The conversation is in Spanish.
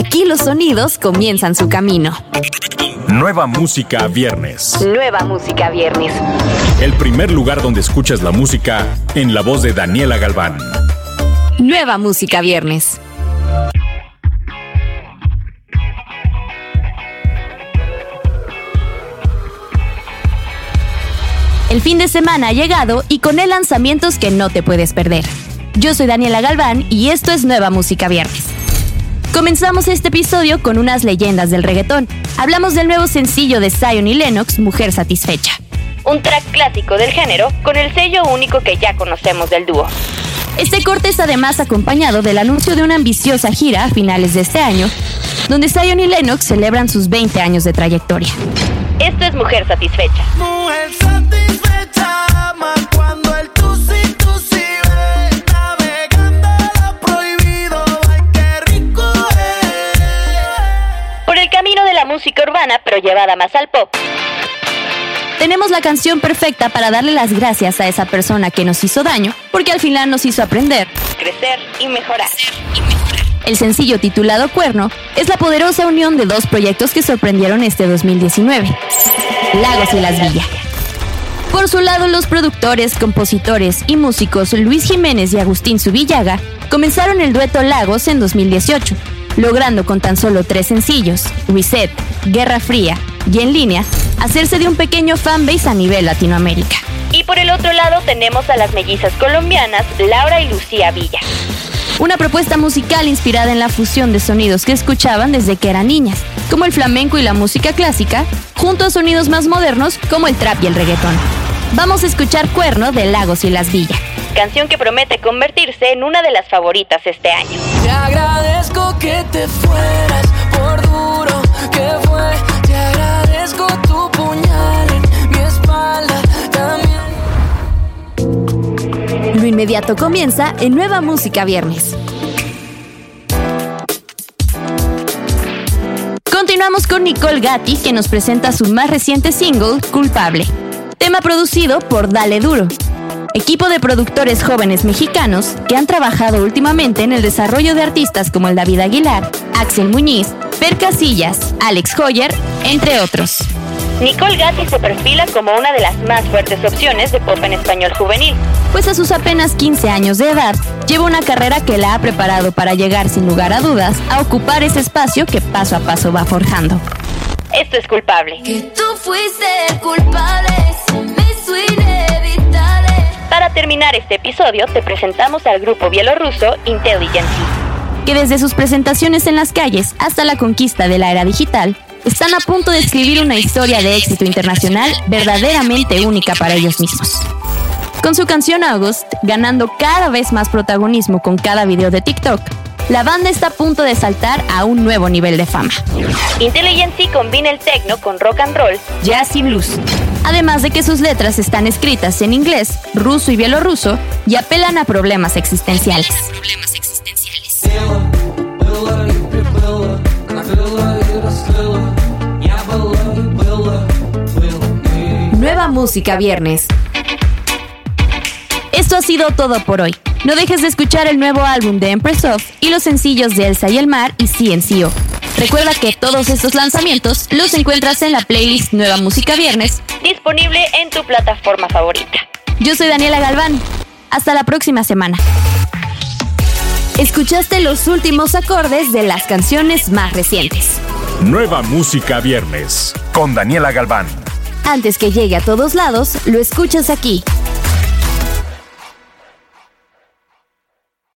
Aquí los sonidos comienzan su camino. Nueva música viernes. Nueva música viernes. El primer lugar donde escuchas la música en la voz de Daniela Galván. Nueva música viernes. El fin de semana ha llegado y con él lanzamientos que no te puedes perder. Yo soy Daniela Galván y esto es Nueva Música Viernes. Comenzamos este episodio con unas leyendas del reggaetón. Hablamos del nuevo sencillo de Zion y Lennox, Mujer Satisfecha. Un track clásico del género con el sello único que ya conocemos del dúo. Este corte es además acompañado del anuncio de una ambiciosa gira a finales de este año, donde Zion y Lennox celebran sus 20 años de trayectoria. Esto es Mujer Satisfecha. Mujer satisfecha, el camino de la música urbana, pero llevada más al pop. Tenemos la canción perfecta para darle las gracias a esa persona que nos hizo daño, porque al final nos hizo aprender, crecer y mejorar. El sencillo titulado Cuerno es la poderosa unión de dos proyectos que sorprendieron este 2019, Lagos y Las Villas. Por su lado, los productores, compositores y músicos Luis Jiménez y Agustín Subillaga comenzaron el dueto Lagos en 2018, logrando con tan solo tres sencillos, Reset, Guerra Fría y En Línea, hacerse de un pequeño fanbase a nivel Latinoamérica. Y por el otro lado tenemos a las mellizas colombianas Laura y Lucía Villa. Una propuesta musical inspirada en la fusión de sonidos que escuchaban desde que eran niñas, como el flamenco y la música clásica, junto a sonidos más modernos como el trap y el reggaetón. Vamos a escuchar Cuerno de Lagos y Las Villas, canción que promete convertirse en una de las favoritas este año. Lo inmediato comienza en Nueva Música Viernes. Continuamos con Nicole Gatti, que nos presenta su más reciente single, Culpable. Tema producido por Dale Duro, equipo de productores jóvenes mexicanos que han trabajado últimamente en el desarrollo de artistas como el David Aguilar, Axel Muñiz, Per Casillas, Alex Hoyer, entre otros. Nicole Gatti se perfila como una de las más fuertes opciones de pop en español juvenil, pues a sus apenas 15 años de edad lleva una carrera que la ha preparado para llegar sin lugar a dudas a ocupar ese espacio que paso a paso va forjando. Esto es culpable. Que tú fuiste el culpable, terminar este episodio, te presentamos al grupo bielorruso Intelligency, que desde sus presentaciones en las calles hasta la conquista de la era digital, están a punto de escribir una historia de éxito internacional verdaderamente única para ellos mismos. Con su canción August, ganando cada vez más protagonismo con cada video de TikTok, la banda está a punto de saltar a un nuevo nivel de fama. Intelligency combina el techno con rock and roll, jazz y blues. Además de que sus letras están escritas en inglés, ruso y bielorruso y apelan a problemas existenciales. Nueva música viernes. Esto ha sido todo por hoy. No dejes de escuchar el nuevo álbum de Empress Of y los sencillos de Elsa y el Mar y CNCO. Recuerda que todos estos lanzamientos los encuentras en la playlist Nueva Música Viernes, disponible en tu plataforma favorita. Yo soy Daniela Galván. Hasta la próxima semana. Escuchaste los últimos acordes de las canciones más recientes. Nueva música viernes con Daniela Galván. Antes que llegue a todos lados, lo escuchas aquí,